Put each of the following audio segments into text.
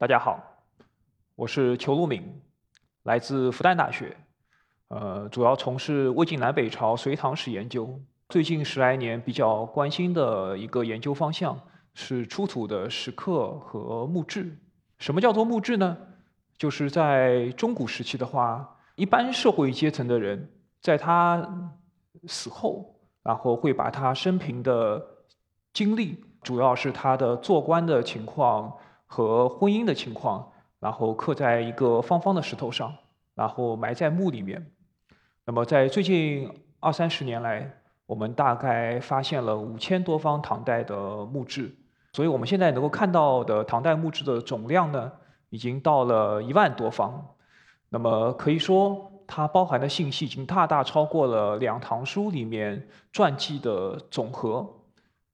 大家好，我是裘路敏，来自复旦大学，呃，主要从事魏晋南北朝隋唐史研究。最近十来年比较关心的一个研究方向是出土的石刻和墓志。什么叫做墓志呢？就是在中古时期的话，一般社会阶层的人在他死后，然后会把他生平的经历。主要是他的做官的情况和婚姻的情况，然后刻在一个方方的石头上，然后埋在墓里面。那么在最近二三十年来，我们大概发现了五千多方唐代的墓志，所以我们现在能够看到的唐代墓志的总量呢，已经到了一万多方。那么可以说，它包含的信息已经大大超过了两唐书里面传记的总和，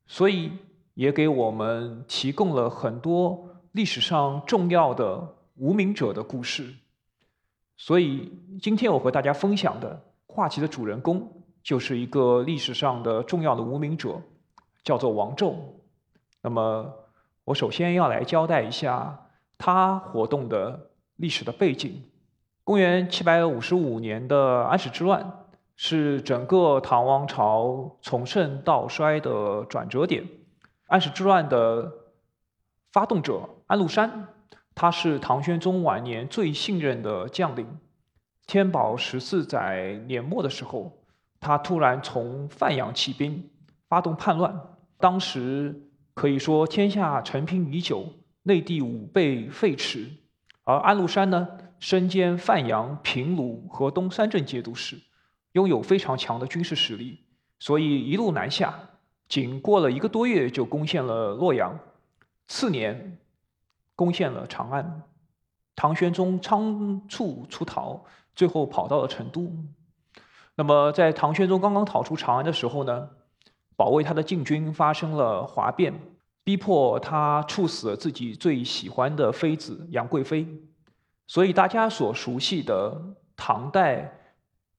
所以。也给我们提供了很多历史上重要的无名者的故事，所以今天我和大家分享的话题的主人公就是一个历史上的重要的无名者，叫做王胄。那么我首先要来交代一下他活动的历史的背景。公元七百五十五年的安史之乱是整个唐王朝从盛到衰的转折点。安史之乱的发动者安禄山，他是唐玄宗晚年最信任的将领。天宝十四载年末的时候，他突然从范阳起兵，发动叛乱。当时可以说天下陈平已久，内地武备废弛，而安禄山呢，身兼范阳、平卢和东三镇节度使，拥有非常强的军事实力，所以一路南下。仅过了一个多月，就攻陷了洛阳。次年，攻陷了长安。唐玄宗仓促出逃，最后跑到了成都。那么，在唐玄宗刚刚逃出长安的时候呢，保卫他的禁军发生了哗变，逼迫他处死了自己最喜欢的妃子杨贵妃。所以，大家所熟悉的唐代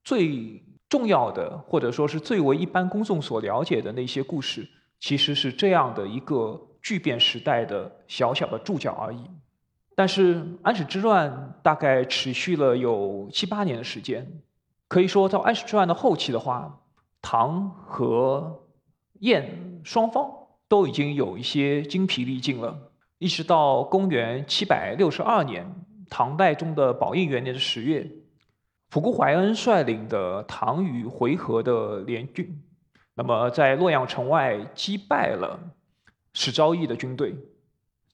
最。重要的，或者说是最为一般公众所了解的那些故事，其实是这样的一个巨变时代的小小的注脚而已。但是安史之乱大概持续了有七八年的时间，可以说到安史之乱的后期的话，唐和燕双方都已经有一些精疲力尽了。一直到公元七百六十二年，唐代中的宝应元年的十月。仆固怀恩率领的唐与回纥的联军，那么在洛阳城外击败了史昭义的军队，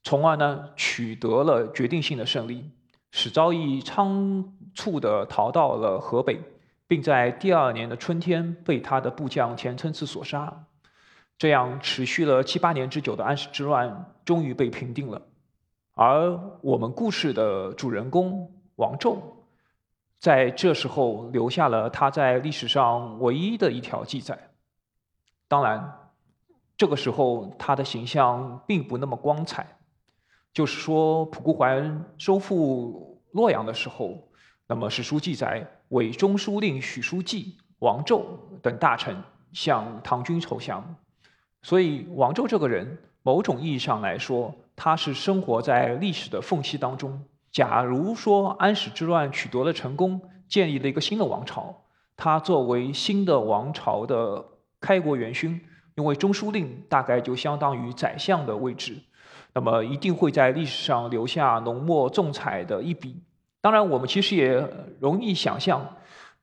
从而呢取得了决定性的胜利。史昭义仓促地逃到了河北，并在第二年的春天被他的部将田承嗣所杀。这样持续了七八年之久的安史之乱终于被平定了。而我们故事的主人公王胄。在这时候留下了他在历史上唯一的一条记载。当然，这个时候他的形象并不那么光彩。就是说，仆固怀收复洛阳的时候，那么史书记载，韦中书令许叔季、王胄等大臣向唐军投降。所以，王胄这个人，某种意义上来说，他是生活在历史的缝隙当中。假如说安史之乱取得了成功，建立了一个新的王朝，他作为新的王朝的开国元勋，因为中书令大概就相当于宰相的位置，那么一定会在历史上留下浓墨重彩的一笔。当然，我们其实也容易想象，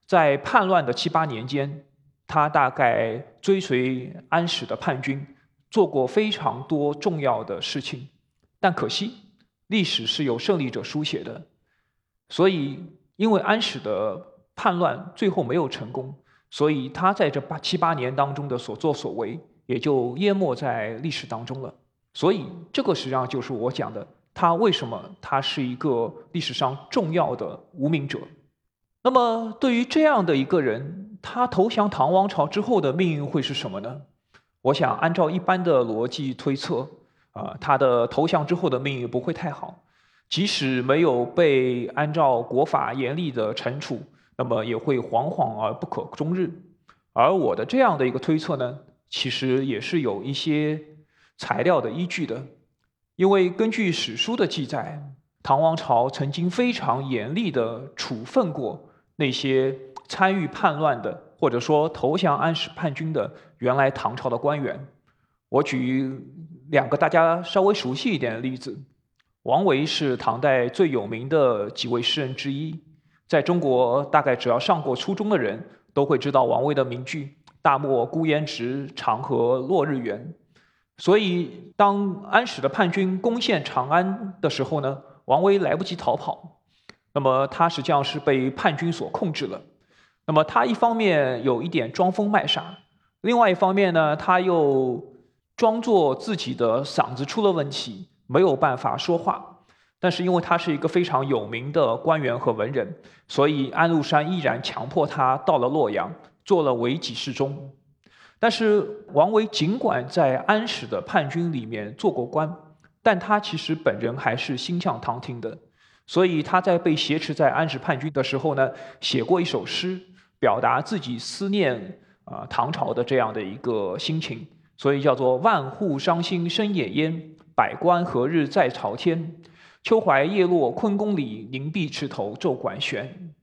在叛乱的七八年间，他大概追随安史的叛军，做过非常多重要的事情，但可惜。历史是由胜利者书写的，所以因为安史的叛乱最后没有成功，所以他在这八七八年当中的所作所为也就淹没在历史当中了。所以这个实际上就是我讲的，他为什么他是一个历史上重要的无名者。那么对于这样的一个人，他投降唐王朝之后的命运会是什么呢？我想按照一般的逻辑推测。啊，他的投降之后的命运不会太好，即使没有被按照国法严厉的惩处，那么也会惶惶而不可终日。而我的这样的一个推测呢，其实也是有一些材料的依据的。因为根据史书的记载，唐王朝曾经非常严厉的处分过那些参与叛乱的，或者说投降安史叛军的原来唐朝的官员。我举两个大家稍微熟悉一点的例子。王维是唐代最有名的几位诗人之一，在中国大概只要上过初中的人都会知道王维的名句“大漠孤烟直，长河落日圆”。所以，当安史的叛军攻陷长安的时候呢，王维来不及逃跑，那么他实际上是被叛军所控制了。那么他一方面有一点装疯卖傻，另外一方面呢，他又装作自己的嗓子出了问题。没有办法说话，但是因为他是一个非常有名的官员和文人，所以安禄山依然强迫他到了洛阳，做了伪己侍中。但是王维尽管在安史的叛军里面做过官，但他其实本人还是心向唐廷的，所以他在被挟持在安史叛军的时候呢，写过一首诗，表达自己思念啊唐朝的这样的一个心情，所以叫做“万户伤心生野烟”。百官何日在朝天？秋槐叶落昆宫里，凝碧池头昼管弦。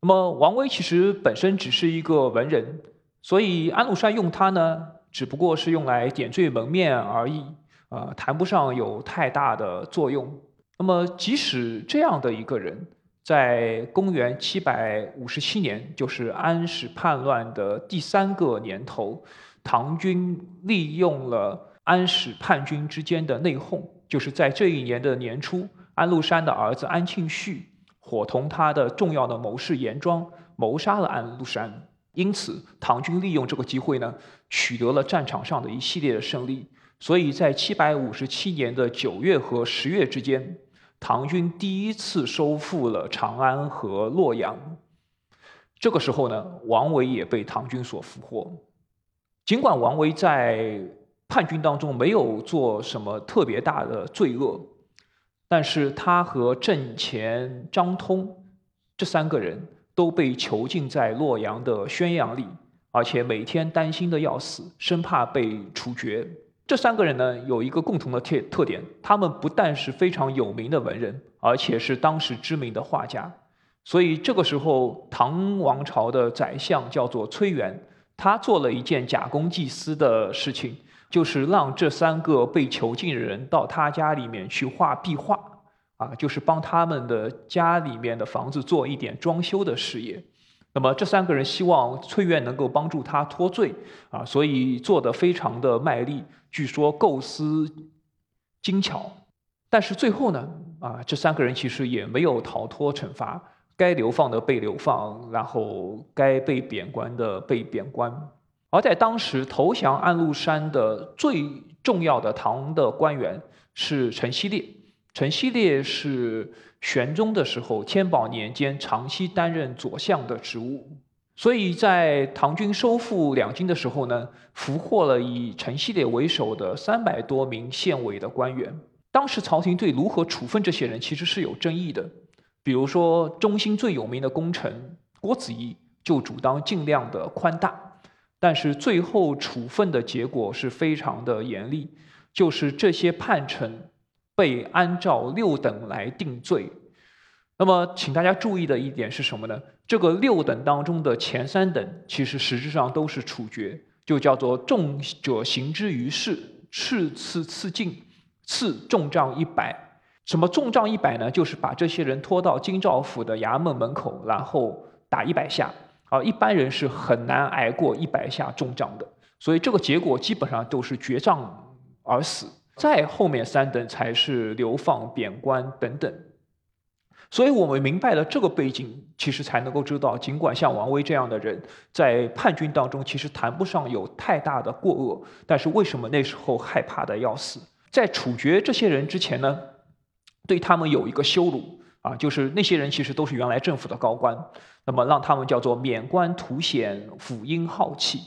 那么王维其实本身只是一个文人，所以安禄山用他呢，只不过是用来点缀门面而已，啊，谈不上有太大的作用。那么即使这样的一个人，在公元七百五十七年，就是安史叛乱的第三个年头，唐军利用了。安史叛军之间的内讧，就是在这一年的年初，安禄山的儿子安庆绪伙同他的重要的谋士严庄谋杀了安禄山。因此，唐军利用这个机会呢，取得了战场上的一系列的胜利。所以在七百五十七年的九月和十月之间，唐军第一次收复了长安和洛阳。这个时候呢，王维也被唐军所俘获。尽管王维在叛军当中没有做什么特别大的罪恶，但是他和郑虔、张通这三个人都被囚禁在洛阳的宣阳里，而且每天担心的要死，生怕被处决。这三个人呢，有一个共同的特特点，他们不但是非常有名的文人，而且是当时知名的画家。所以这个时候，唐王朝的宰相叫做崔元，他做了一件假公济私的事情。就是让这三个被囚禁的人到他家里面去画壁画，啊，就是帮他们的家里面的房子做一点装修的事业。那么这三个人希望翠苑能够帮助他脱罪，啊，所以做的非常的卖力，据说构思精巧。但是最后呢，啊，这三个人其实也没有逃脱惩罚，该流放的被流放，然后该被贬官的被贬官。而在当时投降安禄山的最重要的唐的官员是陈希烈。陈希烈是玄宗的时候天宝年间长期担任左相的职务，所以在唐军收复两京的时候呢，俘获了以陈希烈为首的三百多名县委的官员。当时朝廷对如何处分这些人其实是有争议的，比如说中兴最有名的功臣郭子仪就主张尽量的宽大。但是最后处分的结果是非常的严厉，就是这些叛臣被按照六等来定罪。那么，请大家注意的一点是什么呢？这个六等当中的前三等，其实实质上都是处决，就叫做重者刑之于市，次次次进，次重杖一百。什么重杖一百呢？就是把这些人拖到京兆府的衙门门口，然后打一百下。啊，一般人是很难挨过一百下重杖的，所以这个结果基本上都是绝杖而死。再后面三等才是流放、贬官等等。所以我们明白了这个背景，其实才能够知道，尽管像王维这样的人在叛军当中其实谈不上有太大的过恶，但是为什么那时候害怕的要死？在处决这些人之前呢，对他们有一个羞辱。啊，就是那些人其实都是原来政府的高官，那么让他们叫做免官图显辅音浩气，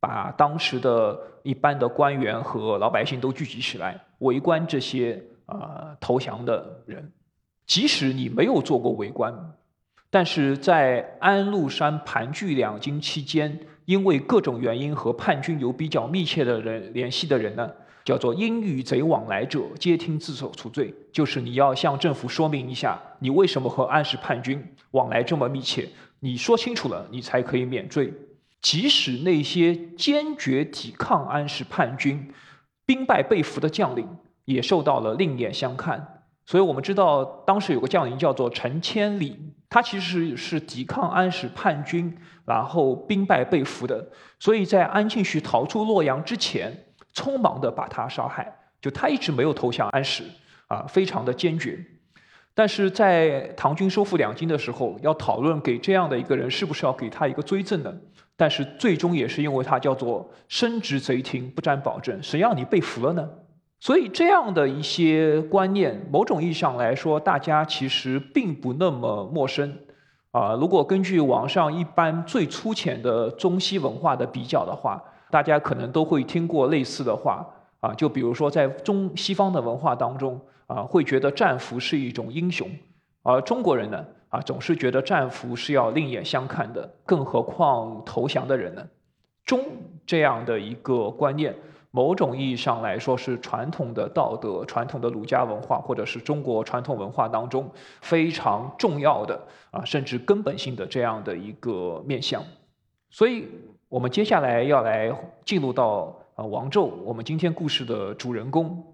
把当时的一般的官员和老百姓都聚集起来围观这些啊投降的人，即使你没有做过为官，但是在安禄山盘踞两京期间，因为各种原因和叛军有比较密切的人联系的人呢，叫做“因与贼往来者，皆听自首除罪”，就是你要向政府说明一下，你为什么和安史叛军往来这么密切，你说清楚了，你才可以免罪。即使那些坚决抵抗安史叛军、兵败被俘的将领，也受到了另眼相看。所以我们知道，当时有个将领叫做陈千里，他其实是抵抗安史叛军，然后兵败被俘的。所以在安庆绪逃出洛阳之前，匆忙的把他杀害。就他一直没有投降安史，啊，非常的坚决。但是在唐军收复两京的时候，要讨论给这样的一个人是不是要给他一个追赠呢？但是最终也是因为他叫做身执贼庭，不沾保证，谁让你被俘了呢？所以，这样的一些观念，某种意义上来说，大家其实并不那么陌生。啊，如果根据网上一般最粗浅的中西文化的比较的话，大家可能都会听过类似的话。啊，就比如说，在中西方的文化当中，啊，会觉得战俘是一种英雄，而中国人呢，啊，总是觉得战俘是要另眼相看的，更何况投降的人呢？忠这样的一个观念。某种意义上来说，是传统的道德、传统的儒家文化，或者是中国传统文化当中非常重要的啊，甚至根本性的这样的一个面向。所以，我们接下来要来进入到啊王胄，我们今天故事的主人公。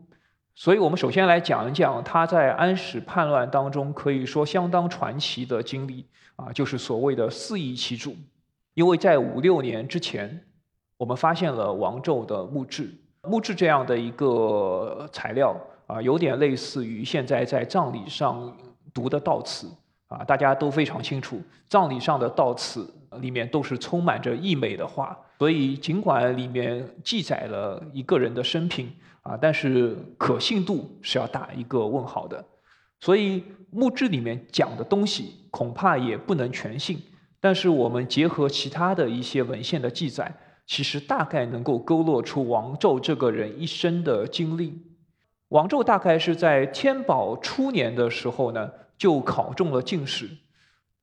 所以我们首先来讲一讲他在安史叛乱当中可以说相当传奇的经历啊，就是所谓的四夷其主。因为在五六年之前。我们发现了王胄的墓志，墓志这样的一个材料啊，有点类似于现在在葬礼上读的悼词啊，大家都非常清楚，葬礼上的悼词里面都是充满着溢美的话，所以尽管里面记载了一个人的生平啊，但是可信度是要打一个问号的，所以墓志里面讲的东西恐怕也不能全信，但是我们结合其他的一些文献的记载。其实大概能够勾勒出王胄这个人一生的经历。王胄大概是在天宝初年的时候呢，就考中了进士，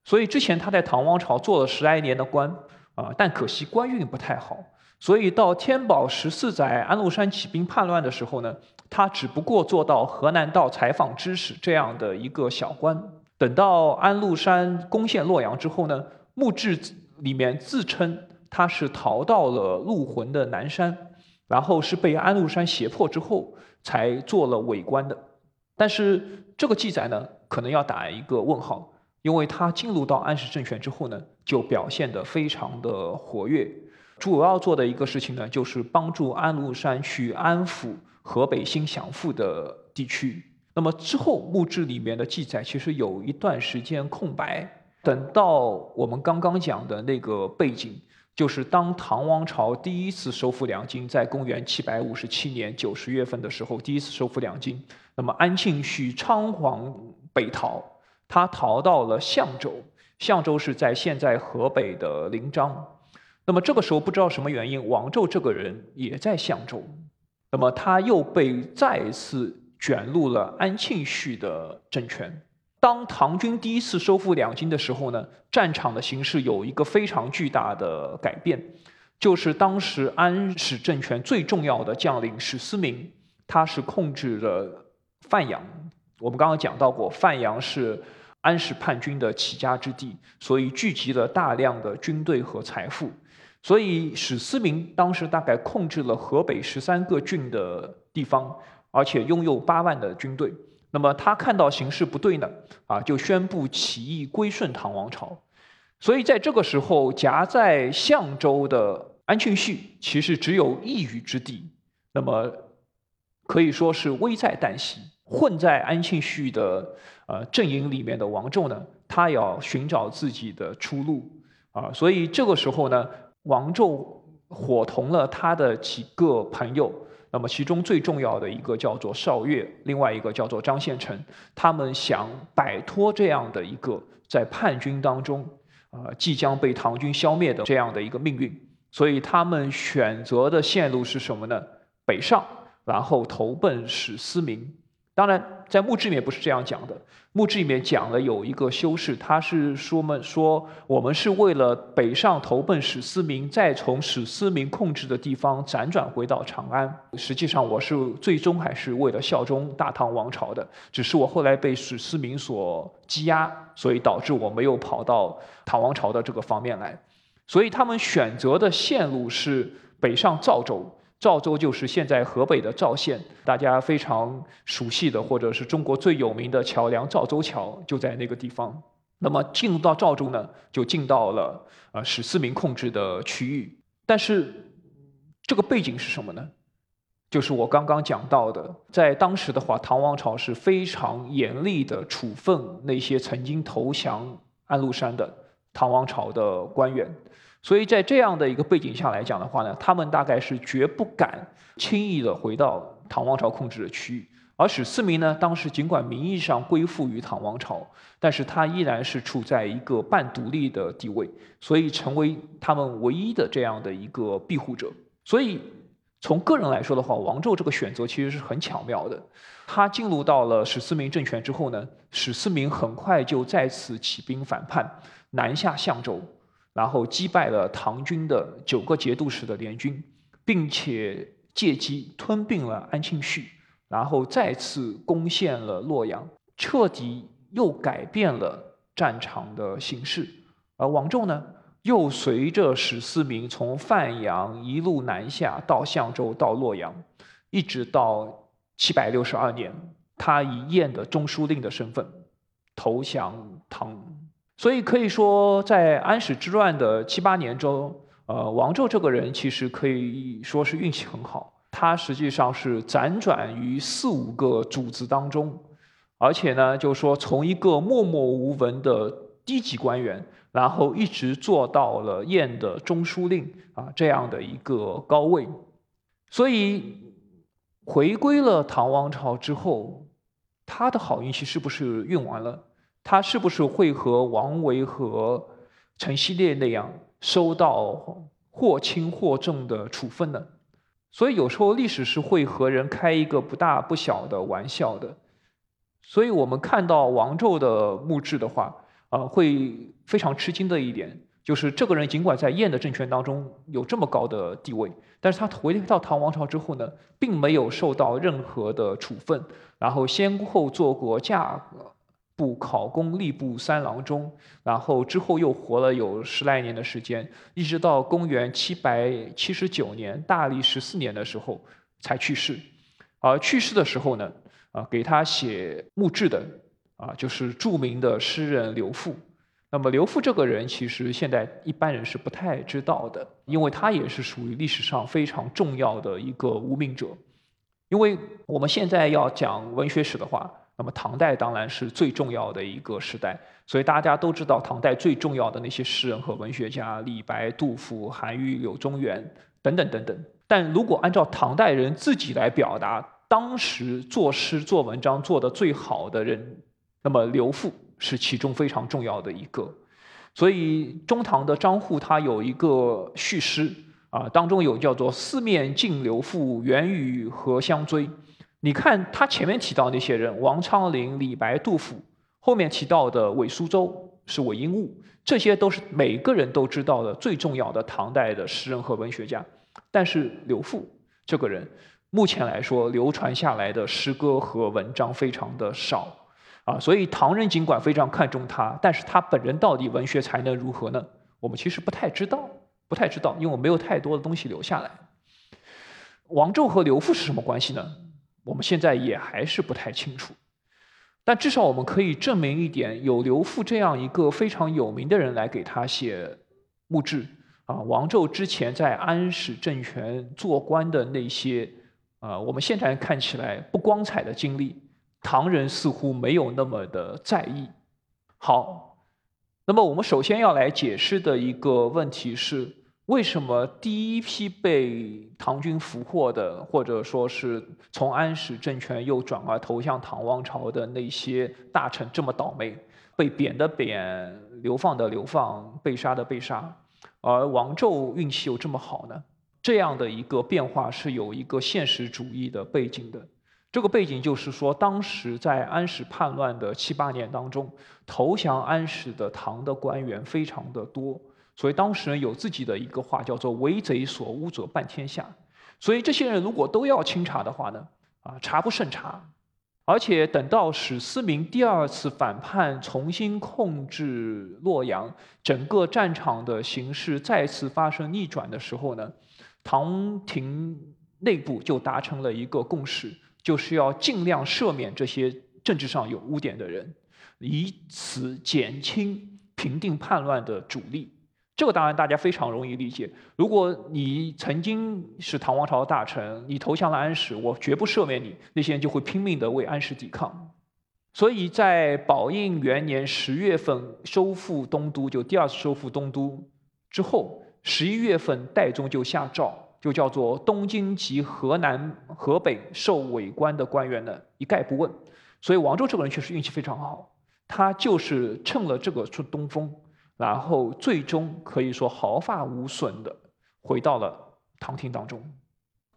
所以之前他在唐王朝做了十来年的官啊，但可惜官运不太好，所以到天宝十四载安禄山起兵叛乱的时候呢，他只不过做到河南道采访知使这样的一个小官。等到安禄山攻陷洛阳之后呢，墓志里面自称。他是逃到了陆浑的南山，然后是被安禄山胁迫之后才做了伪官的。但是这个记载呢，可能要打一个问号，因为他进入到安史政权之后呢，就表现得非常的活跃，主要做的一个事情呢，就是帮助安禄山去安抚河北新降附的地区。那么之后墓志里面的记载其实有一段时间空白，等到我们刚刚讲的那个背景。就是当唐王朝第一次收复两京，在公元七百五十七年九十月份的时候，第一次收复两京。那么安庆绪仓皇北逃，他逃到了象州，象州是在现在河北的临漳。那么这个时候不知道什么原因，王胄这个人也在象州，那么他又被再次卷入了安庆绪的政权。当唐军第一次收复两京的时候呢，战场的形势有一个非常巨大的改变，就是当时安史政权最重要的将领史思明，他是控制了范阳。我们刚刚讲到过，范阳是安史叛军的起家之地，所以聚集了大量的军队和财富。所以史思明当时大概控制了河北十三个郡的地方，而且拥有八万的军队。那么他看到形势不对呢，啊，就宣布起义归顺唐王朝。所以在这个时候，夹在象州的安庆绪其实只有一隅之地，那么可以说是危在旦夕。混在安庆绪的呃阵营里面的王胄呢，他要寻找自己的出路啊。所以这个时候呢，王胄伙同了他的几个朋友。那么其中最重要的一个叫做邵岳，另外一个叫做张献成，他们想摆脱这样的一个在叛军当中，啊即将被唐军消灭的这样的一个命运，所以他们选择的线路是什么呢？北上，然后投奔史思明。当然，在墓志里面不是这样讲的。墓志里面讲了有一个修士，他是说们说我们是为了北上投奔史思明，再从史思明控制的地方辗转回到长安。实际上我是最终还是为了效忠大唐王朝的，只是我后来被史思明所羁押，所以导致我没有跑到唐王朝的这个方面来。所以他们选择的线路是北上赵州。赵州就是现在河北的赵县，大家非常熟悉的，或者是中国最有名的桥梁——赵州桥，就在那个地方。那么进入到赵州呢，就进到了呃史思明控制的区域。但是这个背景是什么呢？就是我刚刚讲到的，在当时的话，唐王朝是非常严厉的处分那些曾经投降安禄山的唐王朝的官员。所以在这样的一个背景下来讲的话呢，他们大概是绝不敢轻易的回到唐王朝控制的区域。而史思明呢，当时尽管名义上归附于唐王朝，但是他依然是处在一个半独立的地位，所以成为他们唯一的这样的一个庇护者。所以从个人来说的话，王胄这个选择其实是很巧妙的。他进入到了史思明政权之后呢，史思明很快就再次起兵反叛，南下相州。然后击败了唐军的九个节度使的联军，并且借机吞并了安庆绪，然后再次攻陷了洛阳，彻底又改变了战场的形势。而王胄呢，又随着史思明从范阳一路南下到相州到洛阳，一直到七百六十二年，他以燕的中书令的身份投降唐。所以可以说，在安史之乱的七八年中，呃，王胄这个人其实可以说是运气很好。他实际上是辗转于四五个主子当中，而且呢，就是说从一个默默无闻的低级官员，然后一直做到了燕的中书令啊这样的一个高位。所以回归了唐王朝之后，他的好运气是不是运完了？他是不是会和王维和陈希烈那样收到或轻或重的处分呢？所以有时候历史是会和人开一个不大不小的玩笑的。所以我们看到王胄的墓志的话，呃，会非常吃惊的一点就是，这个人尽管在燕的政权当中有这么高的地位，但是他回到唐王朝之后呢，并没有受到任何的处分，然后先后做过驾。部考功吏部三郎中，然后之后又活了有十来年的时间，一直到公元七百七十九年大历十四年的时候才去世。而去世的时候呢，啊，给他写墓志的啊，就是著名的诗人刘复。那么刘复这个人，其实现在一般人是不太知道的，因为他也是属于历史上非常重要的一个无名者。因为我们现在要讲文学史的话。那么唐代当然是最重要的一个时代，所以大家都知道唐代最重要的那些诗人和文学家，李白、杜甫、韩愈、柳宗元等等等等。但如果按照唐代人自己来表达，当时作诗做文章做得最好的人，那么刘复是其中非常重要的一个。所以中唐的张祜他有一个序诗啊，当中有叫做“四面尽刘复，元宇何相追”。你看他前面提到那些人，王昌龄、李白、杜甫，后面提到的韦苏州是韦应物，这些都是每个人都知道的最重要的唐代的诗人和文学家。但是刘复这个人，目前来说流传下来的诗歌和文章非常的少啊，所以唐人尽管非常看重他，但是他本人到底文学才能如何呢？我们其实不太知道，不太知道，因为我没有太多的东西留下来。王胄和刘复是什么关系呢？我们现在也还是不太清楚，但至少我们可以证明一点：有刘复这样一个非常有名的人来给他写墓志啊。王胄之前在安史政权做官的那些啊，我们现在看起来不光彩的经历，唐人似乎没有那么的在意。好，那么我们首先要来解释的一个问题是。为什么第一批被唐军俘获的，或者说是从安史政权又转而投向唐王朝的那些大臣这么倒霉，被贬的贬，流放的流放，被杀的被杀，而王胄运气又这么好呢？这样的一个变化是有一个现实主义的背景的，这个背景就是说，当时在安史叛乱的七八年当中，投降安史的唐的官员非常的多，所以当时人有自己的一个话叫做“为贼所污者半天下”。所以这些人如果都要清查的话呢，啊，查不胜查。而且等到史思明第二次反叛，重新控制洛阳，整个战场的形势再次发生逆转的时候呢，唐廷内部就达成了一个共识，就是要尽量赦免这些政治上有污点的人，以此减轻平定叛乱的阻力。这个当然大家非常容易理解。如果你曾经是唐王朝的大臣，你投降了安史，我绝不赦免你。那些人就会拼命的为安史抵抗。所以在宝应元年十月份收复东都，就第二次收复东都之后，十一月份代宗就下诏，就叫做东京及河南、河北受伪官的官员呢一概不问。所以王周这个人确实运气非常好，他就是趁了这个出东风。然后最终可以说毫发无损的回到了唐廷当中，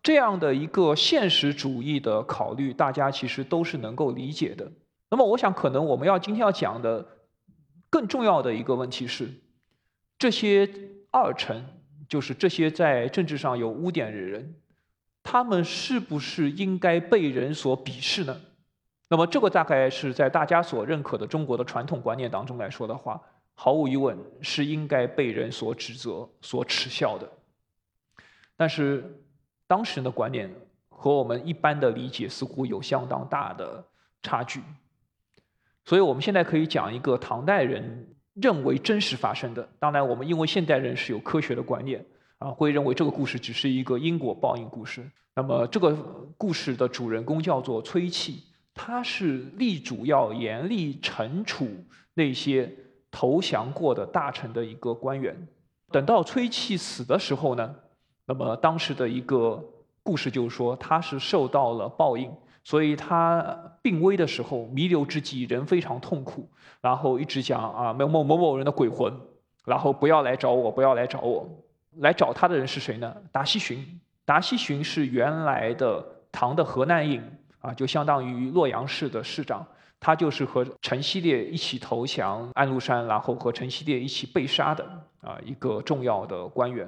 这样的一个现实主义的考虑，大家其实都是能够理解的。那么，我想可能我们要今天要讲的更重要的一个问题是，这些二臣，就是这些在政治上有污点的人，他们是不是应该被人所鄙视呢？那么，这个大概是在大家所认可的中国的传统观念当中来说的话。毫无疑问是应该被人所指责、所耻笑的，但是当时的观念和我们一般的理解似乎有相当大的差距，所以我们现在可以讲一个唐代人认为真实发生的。当然，我们因为现代人是有科学的观念啊，会认为这个故事只是一个因果报应故事。那么，这个故事的主人公叫做崔器，他是力主要严厉惩处那些。投降过的大臣的一个官员，等到崔器死的时候呢，那么当时的一个故事就是说他是受到了报应，所以他病危的时候弥留之际人非常痛苦，然后一直讲啊某某某某人的鬼魂，然后不要来找我，不要来找我，来找他的人是谁呢？达西巡，达西巡是原来的唐的河南尹啊，就相当于洛阳市的市长。他就是和陈希烈一起投降安禄山，然后和陈希烈一起被杀的啊一个重要的官员。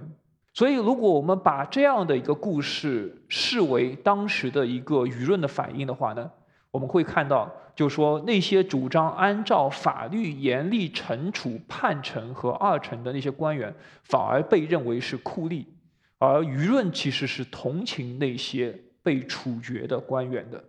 所以，如果我们把这样的一个故事视为当时的一个舆论的反应的话呢，我们会看到，就说那些主张按照法律严厉惩处叛臣和二臣的那些官员，反而被认为是酷吏，而舆论其实是同情那些被处决的官员的。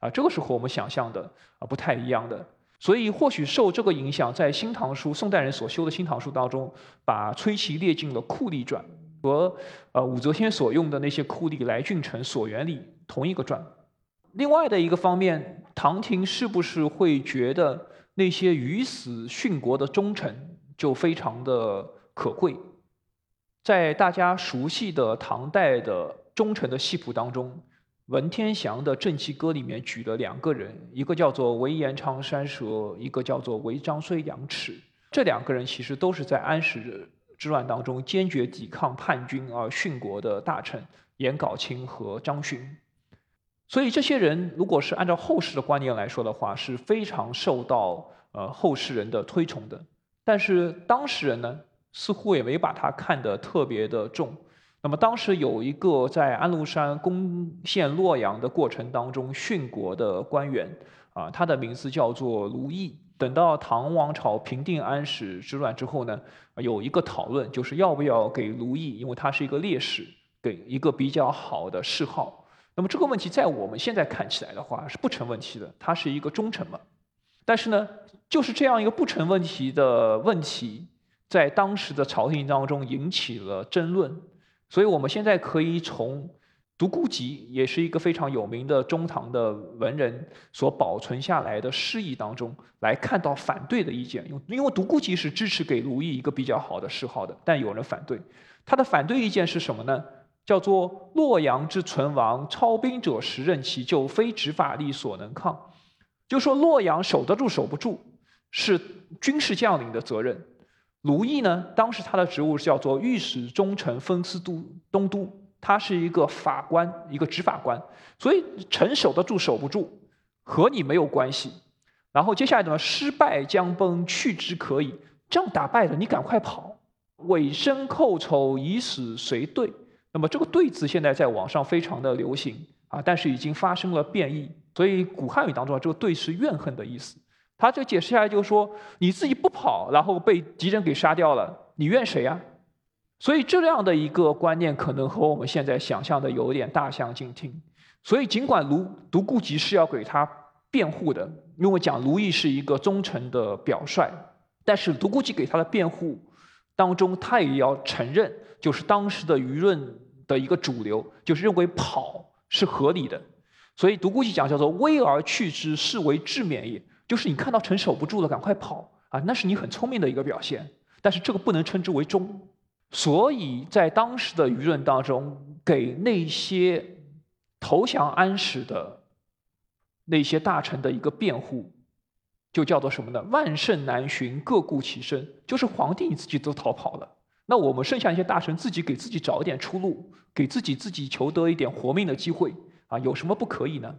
啊，这个是和我们想象的啊不太一样的，所以或许受这个影响，在《新唐书》宋代人所修的《新唐书》当中，把崔琦列进了酷吏传，和呃武则天所用的那些酷吏来俊臣、索元礼同一个传。另外的一个方面，唐廷是不是会觉得那些于死殉国的忠臣就非常的可贵？在大家熟悉的唐代的忠臣的戏谱当中。文天祥的《正气歌》里面举了两个人，一个叫做韦延昌山蛇，一个叫做韦张虽杨齿。这两个人其实都是在安史之乱当中坚决抵抗叛军而殉国的大臣颜杲卿和张勋。所以这些人如果是按照后世的观念来说的话，是非常受到呃后世人的推崇的。但是当事人呢，似乎也没把他看得特别的重。那么当时有一个在安禄山攻陷洛阳的过程当中殉国的官员，啊，他的名字叫做卢毅。等到唐王朝平定安史之乱之后呢，有一个讨论，就是要不要给卢毅，因为他是一个烈士，给一个比较好的谥号。那么这个问题在我们现在看起来的话是不成问题的，他是一个忠臣嘛。但是呢，就是这样一个不成问题的问题，在当时的朝廷当中引起了争论。所以，我们现在可以从独孤及也是一个非常有名的中唐的文人所保存下来的诗意当中，来看到反对的意见。因为独孤及是支持给卢毅一个比较好的谥号的，但有人反对。他的反对意见是什么呢？叫做“洛阳之存亡，操兵者时任其，就非执法力所能抗”。就说洛阳守得住守不住，是军事将领的责任。卢毅呢？当时他的职务是叫做御史中丞分司都东都，他是一个法官，一个执法官，所以臣守得住守不住和你没有关系。然后接下来呢，失败将崩，去之可以。仗打败了，你赶快跑。委身寇仇，以死随对。那么这个“对”字现在在网上非常的流行啊，但是已经发生了变异。所以古汉语当中啊，这个“对”是怨恨的意思。他这解释下来就是说，你自己不跑，然后被敌人给杀掉了，你怨谁啊？所以这样的一个观念，可能和我们现在想象的有点大相径庭。所以尽管卢独孤及是要给他辩护的，因为讲卢毅是一个忠诚的表率，但是独孤及给他的辩护当中，他也要承认，就是当时的舆论的一个主流，就是认为跑是合理的。所以独孤及讲叫做“危而去之，是为智勉也”，就是你看到城守不住了，赶快跑啊，那是你很聪明的一个表现。但是这个不能称之为忠。所以在当时的舆论当中，给那些投降安史的那些大臣的一个辩护，就叫做什么呢？万圣难寻，各顾其身。就是皇帝你自己都逃跑了，那我们剩下一些大臣自己给自己找一点出路，给自己自己求得一点活命的机会啊，有什么不可以呢？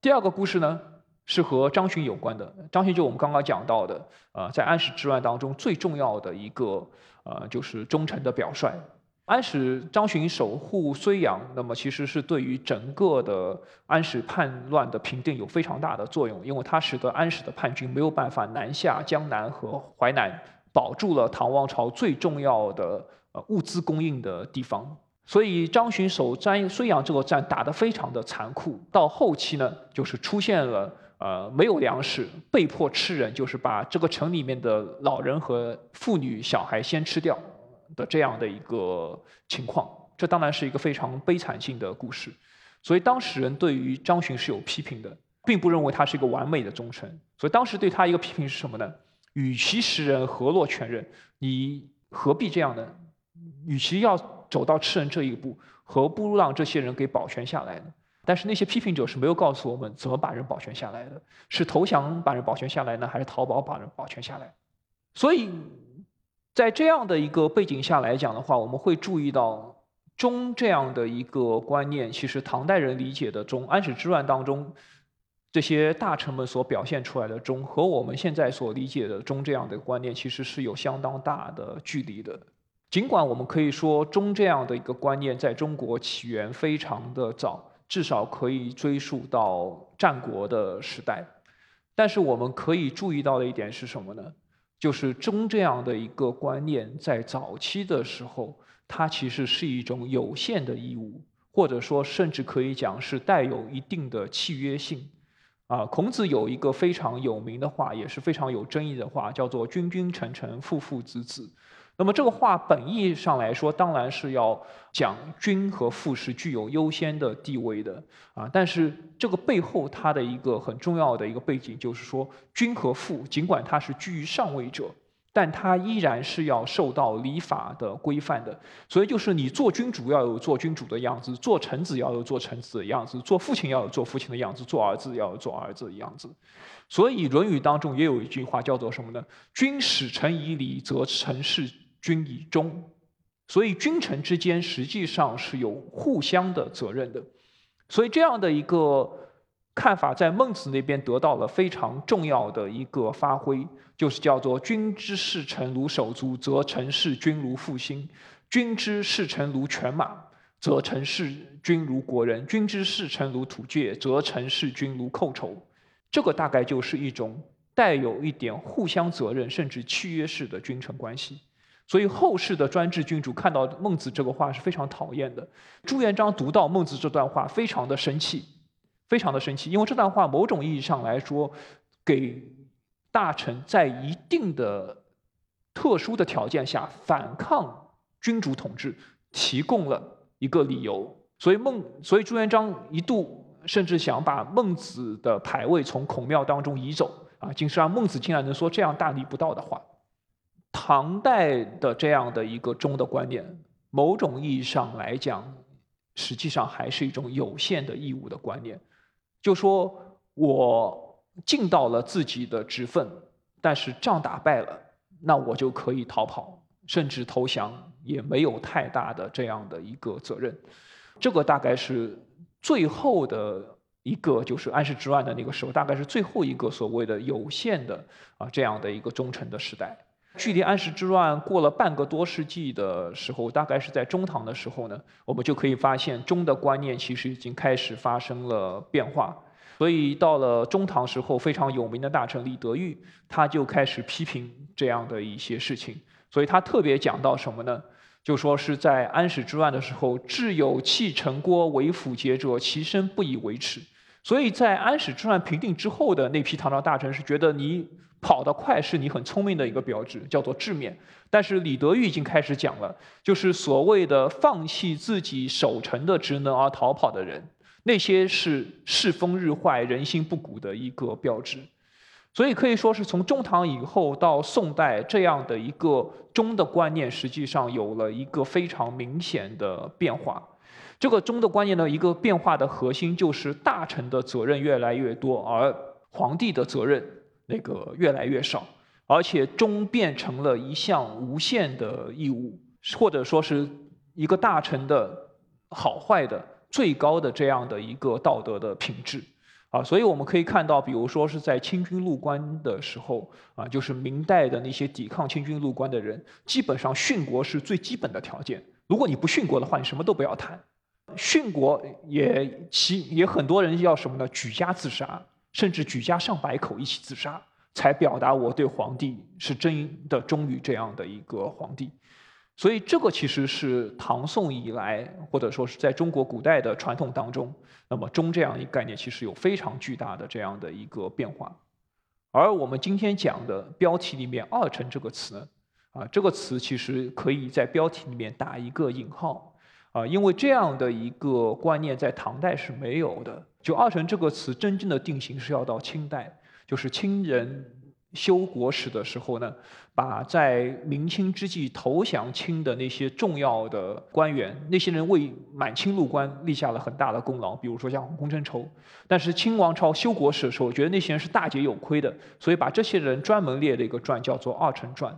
第二个故事呢？是和张巡有关的。张巡就我们刚刚讲到的，呃，在安史之乱当中最重要的一个，呃，就是忠诚的表率。安史张巡守护睢阳，那么其实是对于整个的安史叛乱的平定有非常大的作用，因为它使得安史的叛军没有办法南下江南和淮南，保住了唐王朝最重要的呃物资供应的地方。所以张巡守张睢阳这个战打得非常的残酷。到后期呢，就是出现了。呃，没有粮食，被迫吃人，就是把这个城里面的老人和妇女、小孩先吃掉的这样的一个情况。这当然是一个非常悲惨性的故事。所以当时人对于张巡是有批评的，并不认为他是一个完美的忠臣。所以当时对他一个批评是什么呢？与其食人，何洛全人？你何必这样呢？与其要走到吃人这一步，何不让这些人给保全下来呢？但是那些批评者是没有告诉我们怎么把人保全下来的，是投降把人保全下来呢，还是逃跑把人保全下来？所以，在这样的一个背景下来讲的话，我们会注意到忠这样的一个观念，其实唐代人理解的忠，安史之乱当中这些大臣们所表现出来的忠，和我们现在所理解的忠这样的观念，其实是有相当大的距离的。尽管我们可以说忠这样的一个观念在中国起源非常的早。至少可以追溯到战国的时代，但是我们可以注意到的一点是什么呢？就是忠这样的一个观念，在早期的时候，它其实是一种有限的义务，或者说甚至可以讲是带有一定的契约性。啊，孔子有一个非常有名的话，也是非常有争议的话，叫做“君君臣臣，父父子子”。那么这个话本意上来说，当然是要讲君和父是具有优先的地位的啊。但是这个背后它的一个很重要的一个背景，就是说君和父尽管他是居于上位者，但他依然是要受到礼法的规范的。所以就是你做君主要有做君主的样子，做臣子要有做臣子的样子，做父亲要有做父亲的样子，做儿子要有做儿子的样子。所以《论语》当中也有一句话叫做什么呢？君使臣以礼，则臣事。君以忠，所以君臣之间实际上是有互相的责任的。所以这样的一个看法，在孟子那边得到了非常重要的一个发挥，就是叫做“君之视臣如手足，则臣视君如父心；君之视臣如犬马，则臣视君如国人；君之视臣如土芥，则臣视君如寇仇。”这个大概就是一种带有一点互相责任，甚至契约式的君臣关系。所以后世的专制君主看到孟子这个话是非常讨厌的。朱元璋读到孟子这段话，非常的生气，非常的生气，因为这段话某种意义上来说，给大臣在一定的特殊的条件下反抗君主统治提供了一个理由。所以孟，所以朱元璋一度甚至想把孟子的牌位从孔庙当中移走啊，竟是让孟子竟然能说这样大逆不道的话。唐代的这样的一个忠的观念，某种意义上来讲，实际上还是一种有限的义务的观念。就说我尽到了自己的职分，但是仗打败了，那我就可以逃跑。甚至投降也没有太大的这样的一个责任。这个大概是最后的一个，就是安史之乱的那个时候，大概是最后一个所谓的有限的啊这样的一个忠臣的时代。距离安史之乱过了半个多世纪的时候，大概是在中唐的时候呢，我们就可以发现忠的观念其实已经开始发生了变化。所以到了中唐时候，非常有名的大臣李德裕，他就开始批评这样的一些事情。所以他特别讲到什么呢？就说是在安史之乱的时候，智有弃陈郭为辅节者，其身不以为耻。所以在安史之乱平定之后的那批唐朝大臣是觉得你。跑得快是你很聪明的一个标志，叫做智面。但是李德裕已经开始讲了，就是所谓的放弃自己守城的职能而逃跑的人，那些是世风日坏、人心不古的一个标志。所以可以说是从中唐以后到宋代这样的一个忠的观念，实际上有了一个非常明显的变化。这个忠的观念的一个变化的核心就是大臣的责任越来越多，而皇帝的责任。那个越来越少，而且终变成了一项无限的义务，或者说是一个大臣的好坏的最高的这样的一个道德的品质啊，所以我们可以看到，比如说是在清军入关的时候啊，就是明代的那些抵抗清军入关的人，基本上殉国是最基本的条件。如果你不殉国的话，你什么都不要谈。殉国也其也很多人要什么呢？举家自杀。甚至举家上百口一起自杀，才表达我对皇帝是真的忠于这样的一个皇帝。所以，这个其实是唐宋以来，或者说是在中国古代的传统当中，那么忠这样一个概念，其实有非常巨大的这样的一个变化。而我们今天讲的标题里面“二臣”这个词，啊，这个词其实可以在标题里面打一个引号。啊，因为这样的一个观念在唐代是没有的。就“二臣”这个词真正的定型是要到清代，就是清人修国史的时候呢，把在明清之际投降清的那些重要的官员，那些人为满清入关立下了很大的功劳，比如说像洪承畴。但是清王朝修国史的时候，觉得那些人是大节有亏的，所以把这些人专门列了一个传，叫做《二臣传》。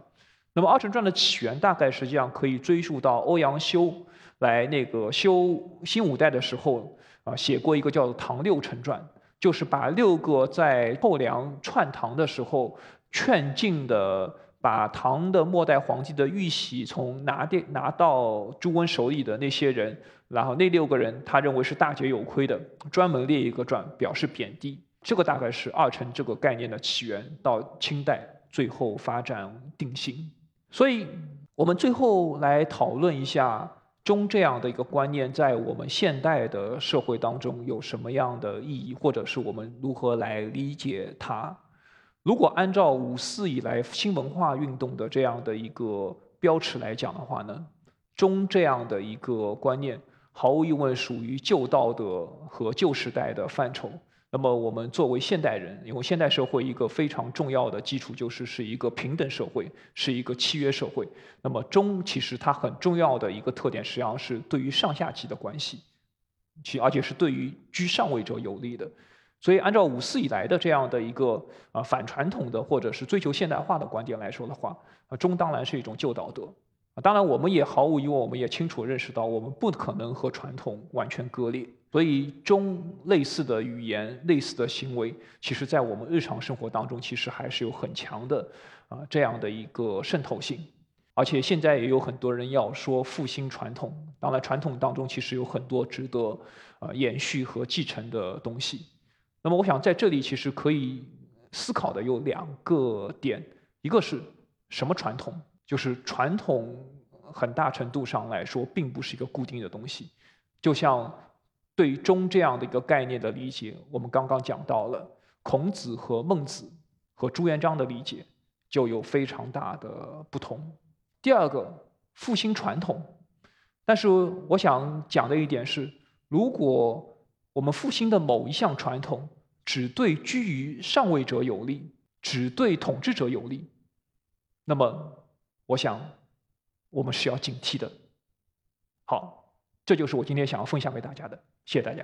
那么《二臣传》的起源大概实际上可以追溯到欧阳修。来那个修新五代的时候啊，写过一个叫做《唐六臣传》，就是把六个在后梁篡唐的时候劝进的，把唐的末代皇帝的玉玺从拿的拿到朱温手里的那些人，然后那六个人他认为是大节有亏的，专门列一个传表示贬低。这个大概是二臣这个概念的起源，到清代最后发展定型。所以我们最后来讨论一下。忠这样的一个观念，在我们现代的社会当中有什么样的意义，或者是我们如何来理解它？如果按照五四以来新文化运动的这样的一个标尺来讲的话呢，忠这样的一个观念，毫无疑问属于旧道德和旧时代的范畴。那么，我们作为现代人，因为现代社会一个非常重要的基础就是是一个平等社会，是一个契约社会。那么，忠其实它很重要的一个特点，实际上是对于上下级的关系，其而且是对于居上位者有利的。所以，按照五四以来的这样的一个啊反传统的或者是追求现代化的观点来说的话，啊忠当然是一种旧道德。啊当然，我们也毫无疑问，我们也清楚认识到，我们不可能和传统完全割裂。所以，中类似的语言、类似的行为，其实在我们日常生活当中，其实还是有很强的啊这样的一个渗透性。而且，现在也有很多人要说复兴传统。当然，传统当中其实有很多值得啊延续和继承的东西。那么，我想在这里其实可以思考的有两个点：一个是什么传统？就是传统，很大程度上来说，并不是一个固定的东西。就像对忠这样的一个概念的理解，我们刚刚讲到了孔子和孟子和朱元璋的理解就有非常大的不同。第二个，复兴传统。但是我想讲的一点是，如果我们复兴的某一项传统只对居于上位者有利，只对统治者有利，那么。我想，我们是要警惕的。好，这就是我今天想要分享给大家的。谢谢大家。